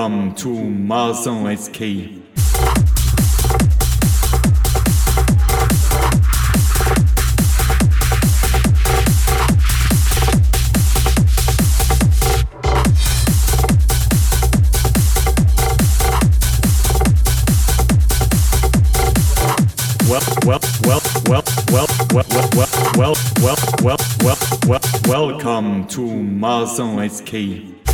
Welcome to Marathon SK. well, well, well, well, well, well, well, well, well, well, well, welcome to Marathon SK.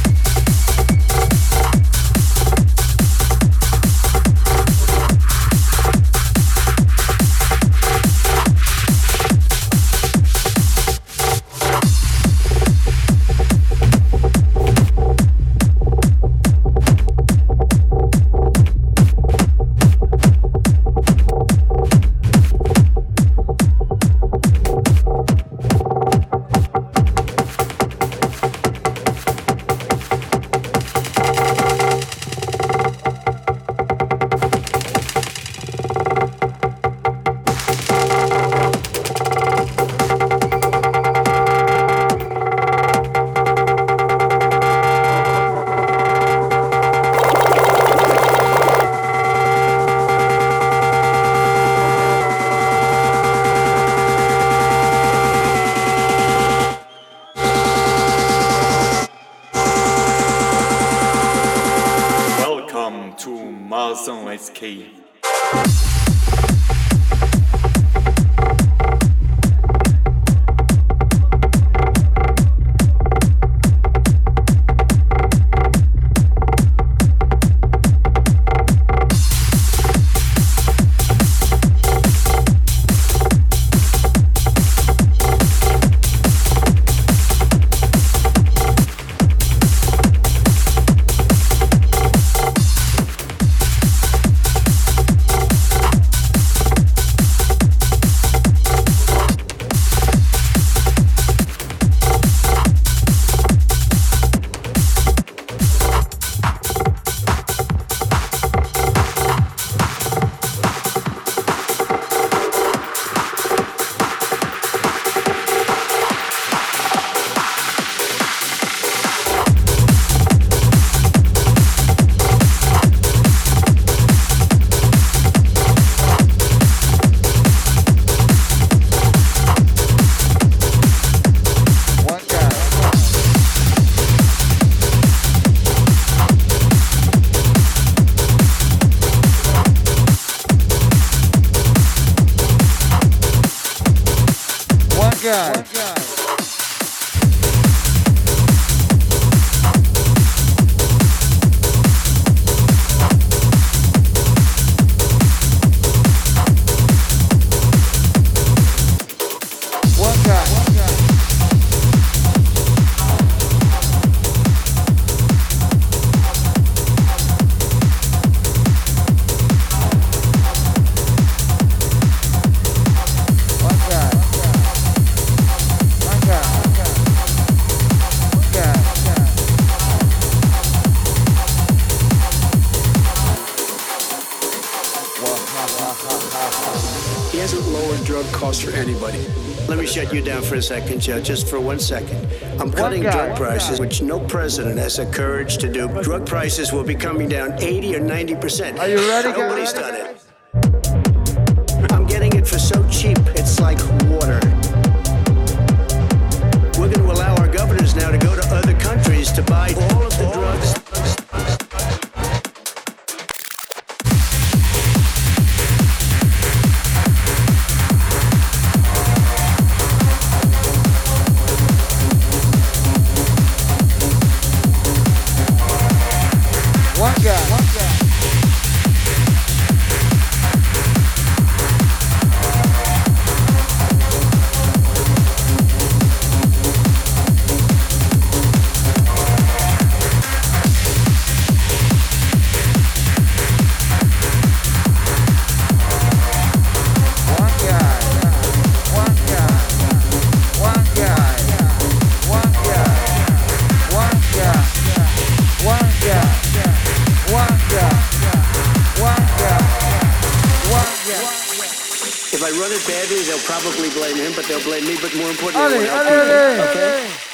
You down for a second, Joe, just for one second. I'm cutting guy, drug prices, guy. which no president has the courage to do. Drug prices will be coming down 80 or 90 percent. Are you ready? Nobody's done it. I run it badly, they'll probably blame him, but they'll blame me. But more importantly, Ale, they'll help ale, me. ale, Okay?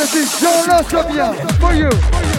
This is Jean Lassabien for you.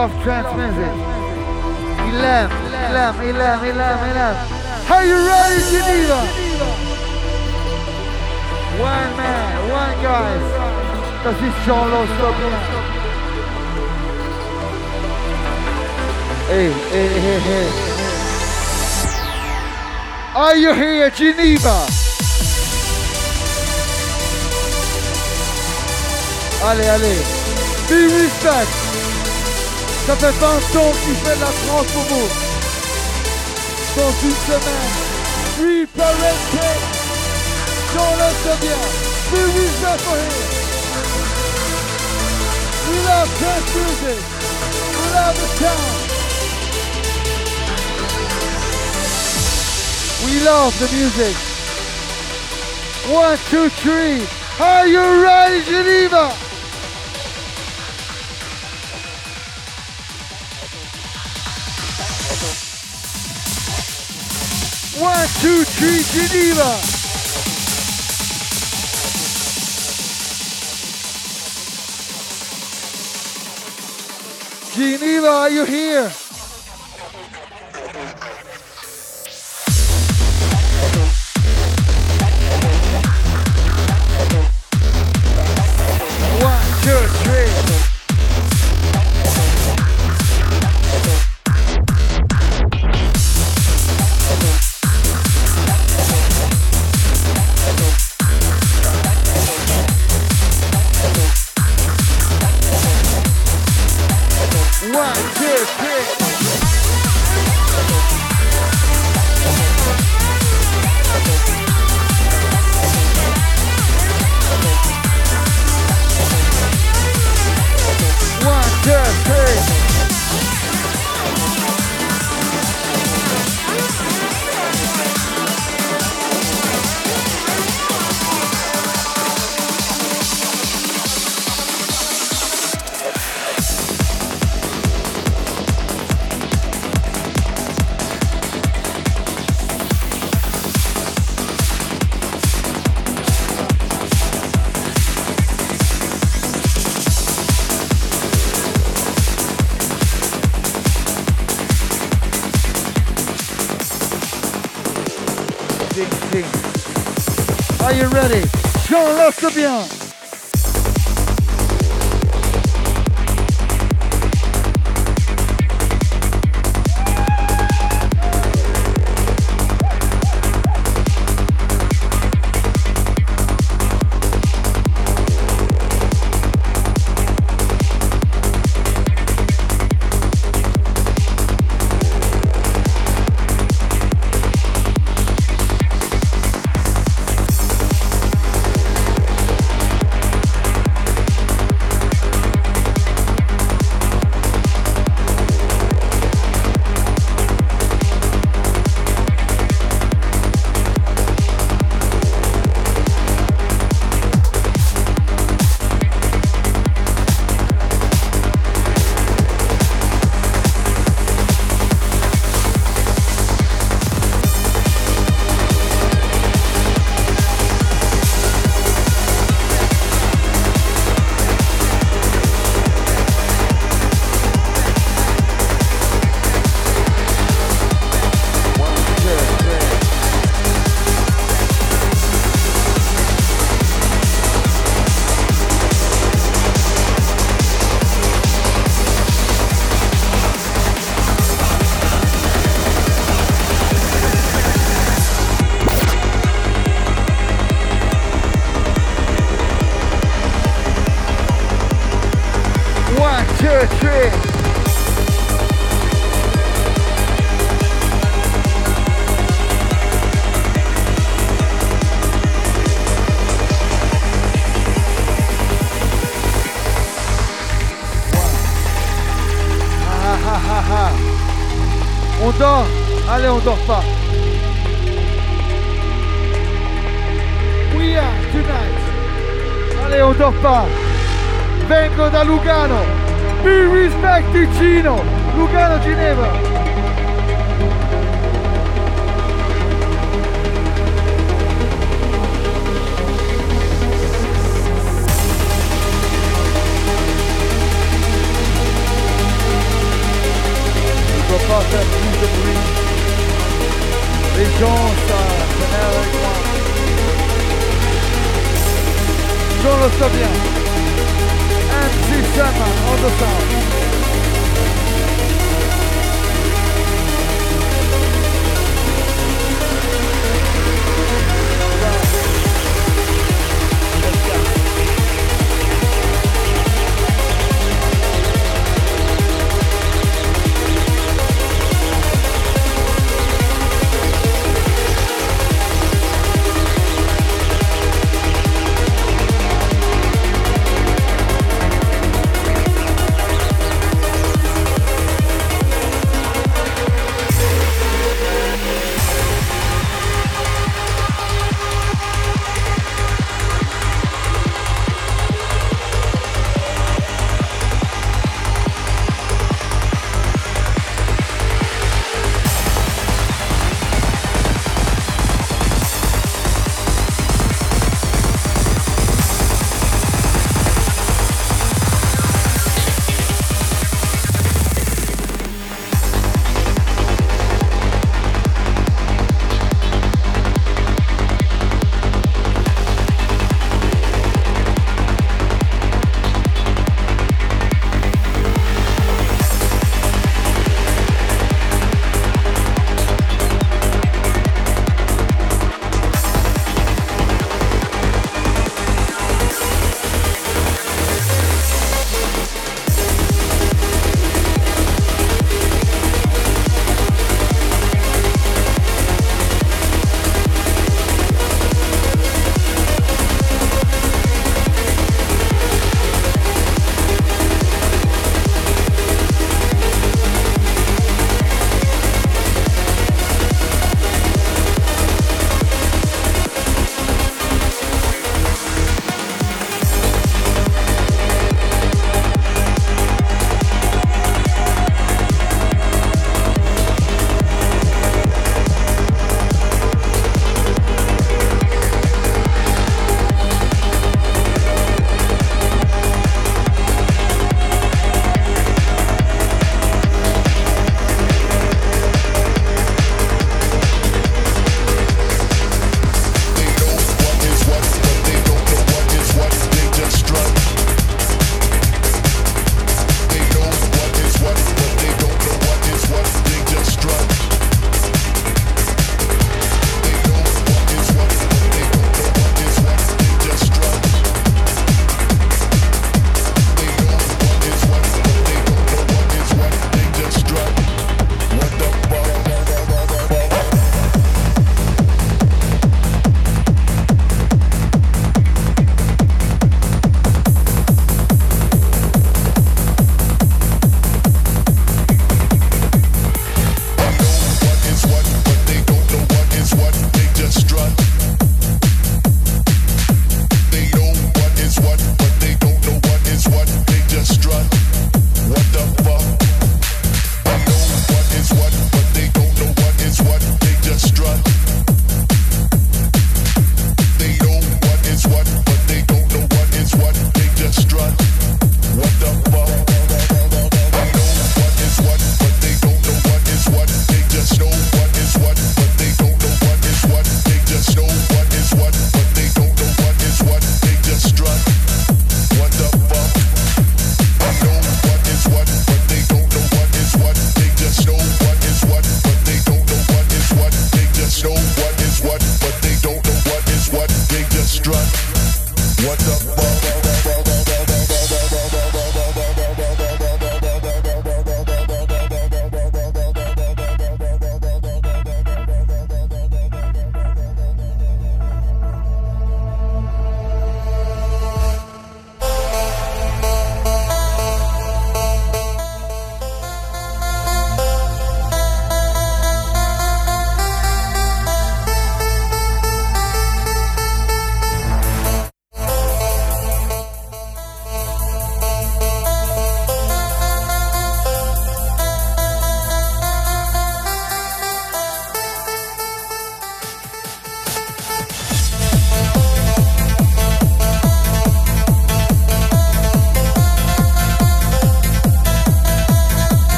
He trance music. Elam, Elam, Elam, Elam, Elam. Are you ready, Geneva? One man, one guy. Das ist Jean Lostopien. Hey, hey, hey, hey. Are you here, Geneva? Allez, allez. Be respect. Ça fait 20 ans qu'il fait de la France pour vous. Dans une semaine. Le sait bien. Be respect for him. We love dance music. We love the town. We love the music. One, two, three. Are you ready, Geneva? Two, three, Geneva. Geneva, are you here?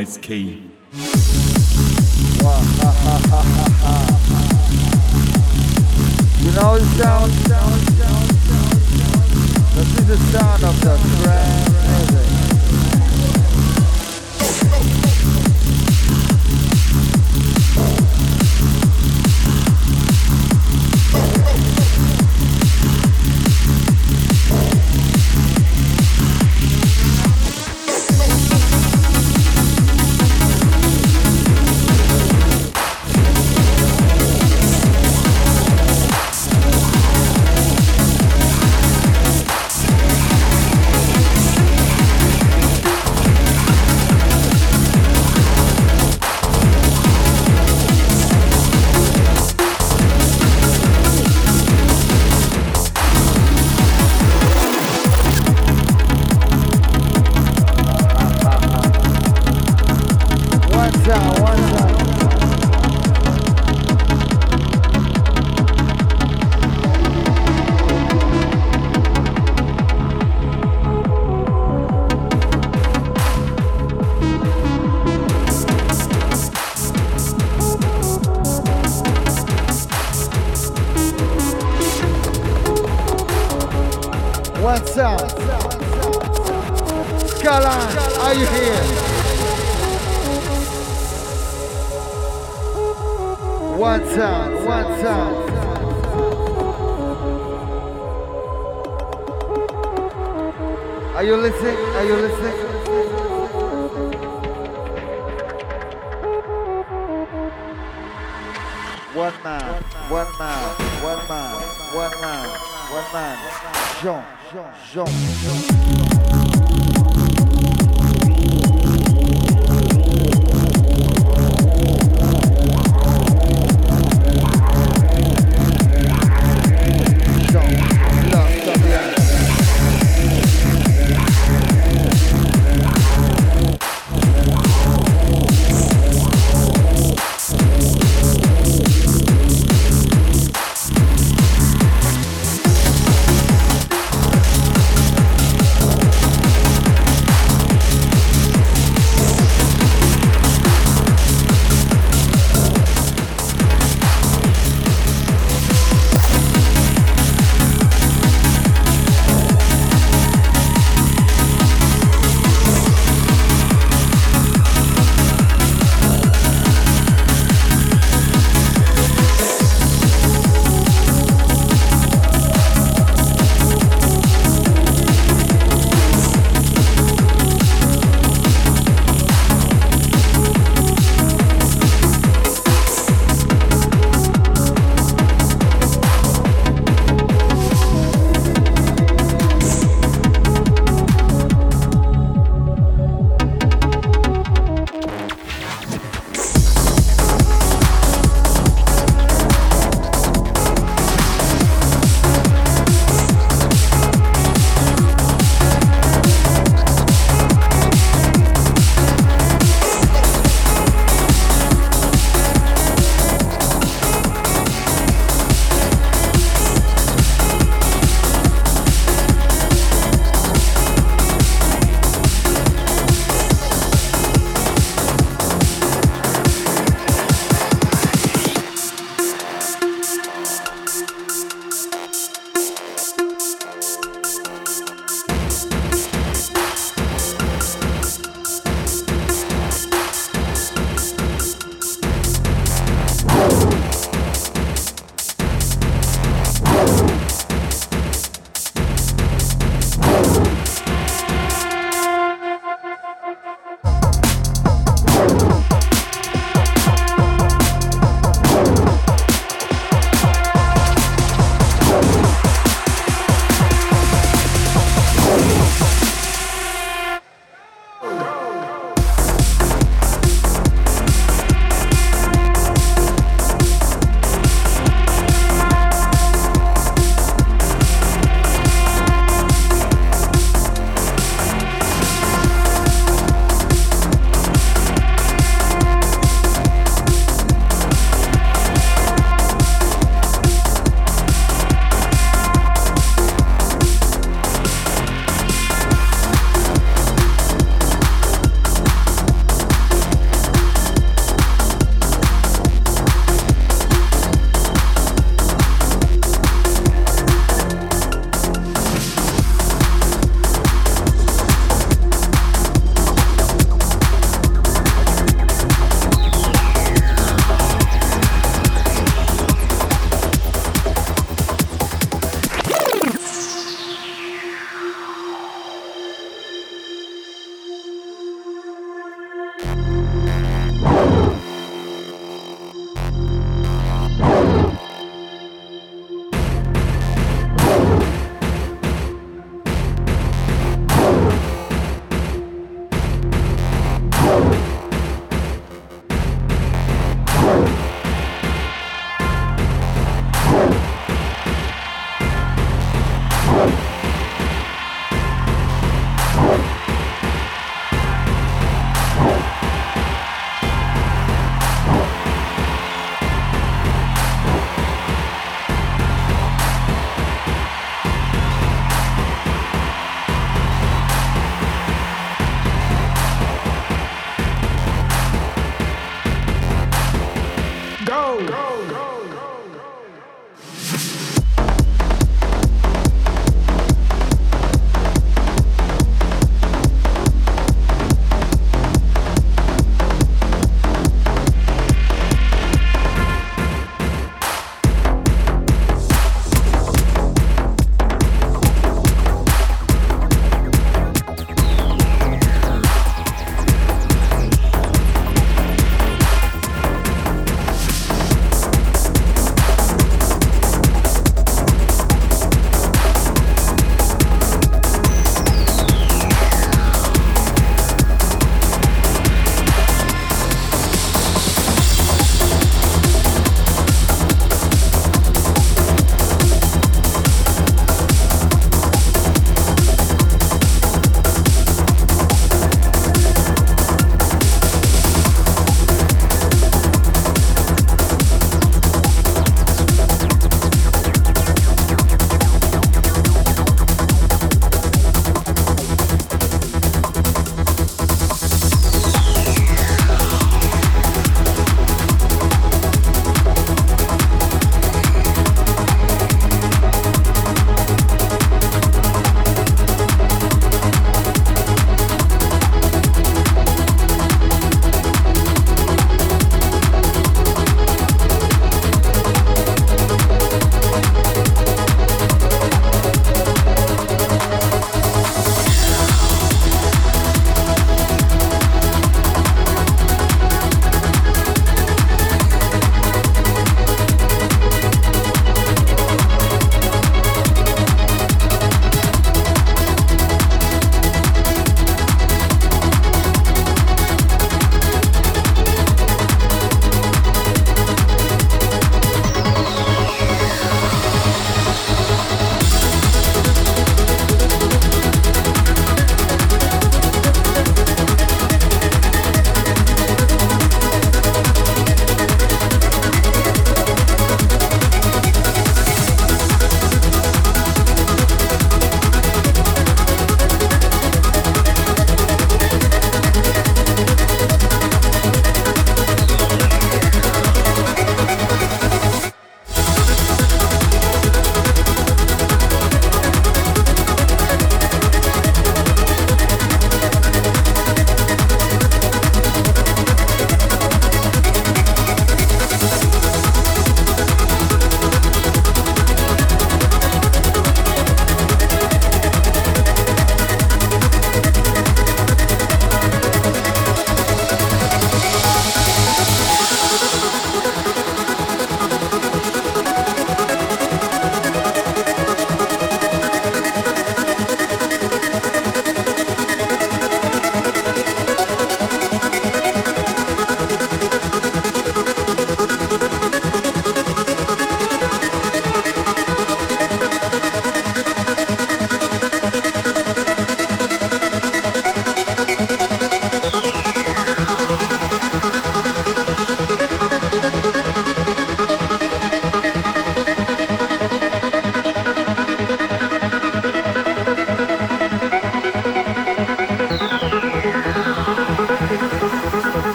Marzão SK. You know the sound? This is the sound of the trance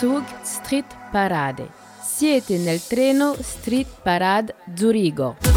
Zug Street Parade. Siete nel treno Street Parade Zurigo.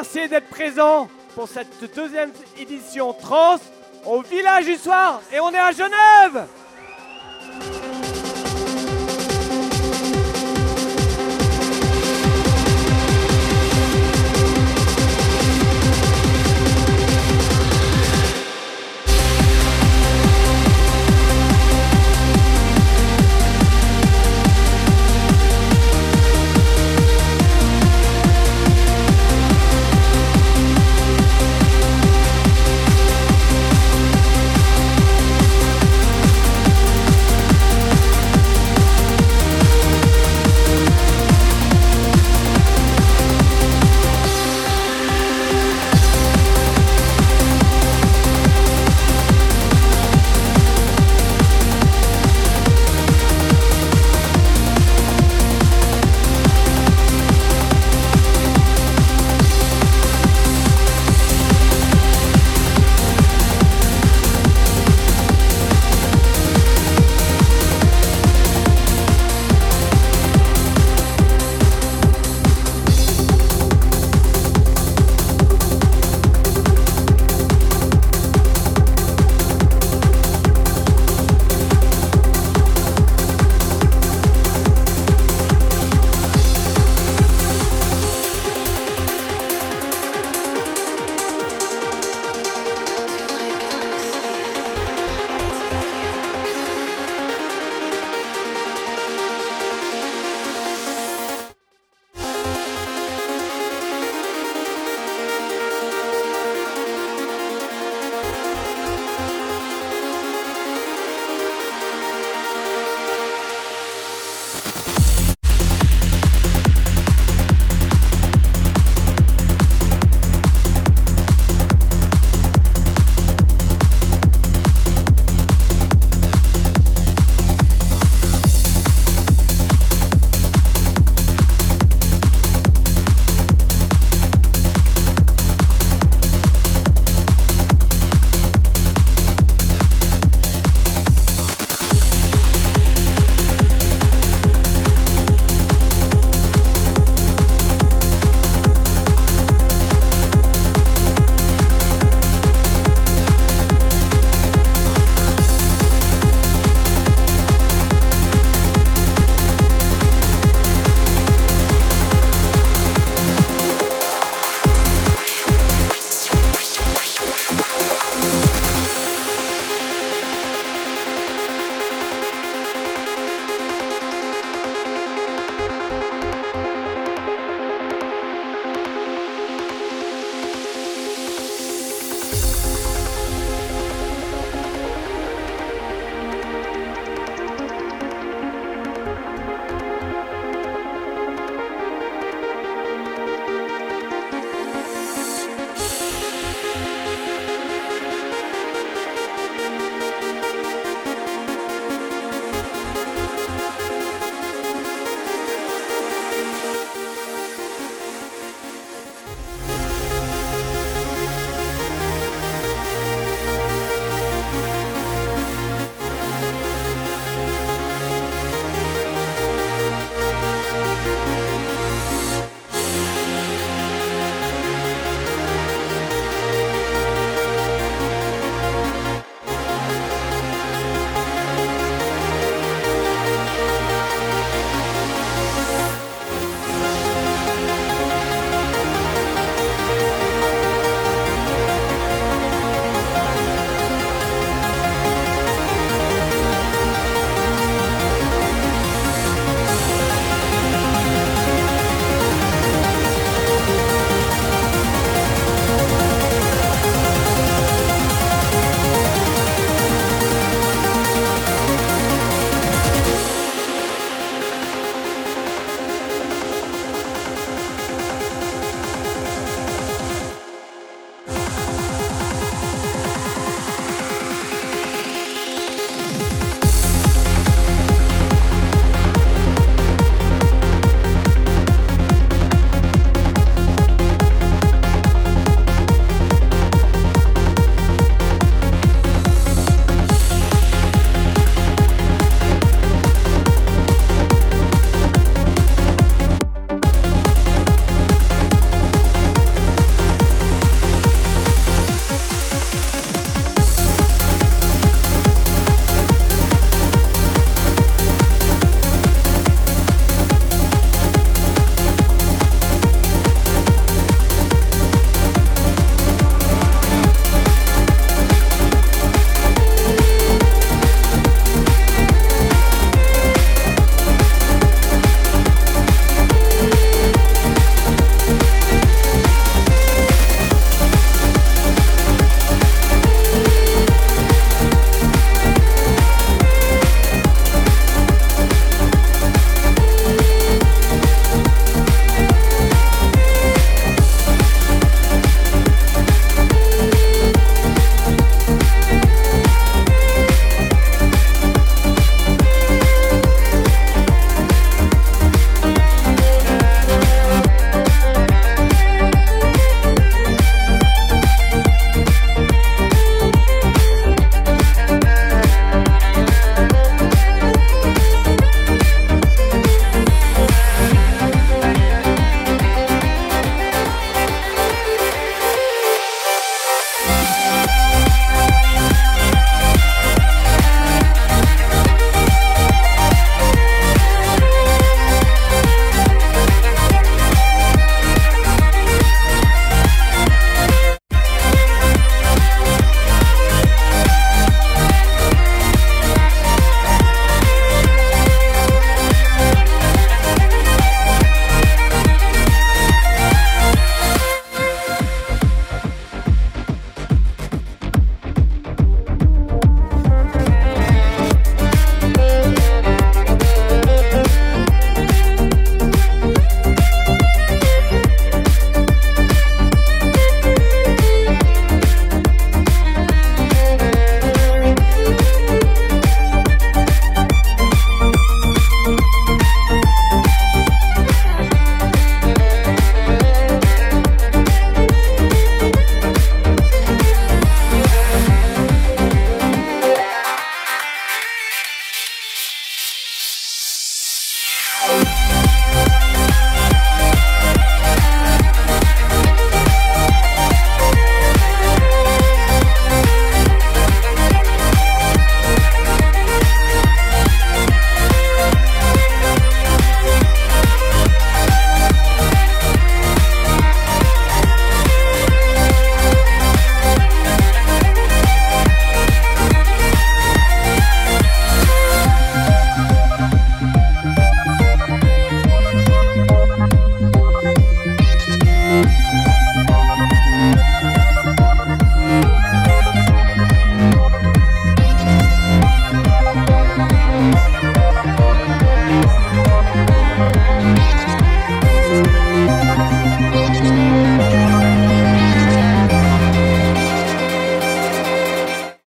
Remercier d'être présents pour cette deuxième édition trans au village du soir. Et on est à Genève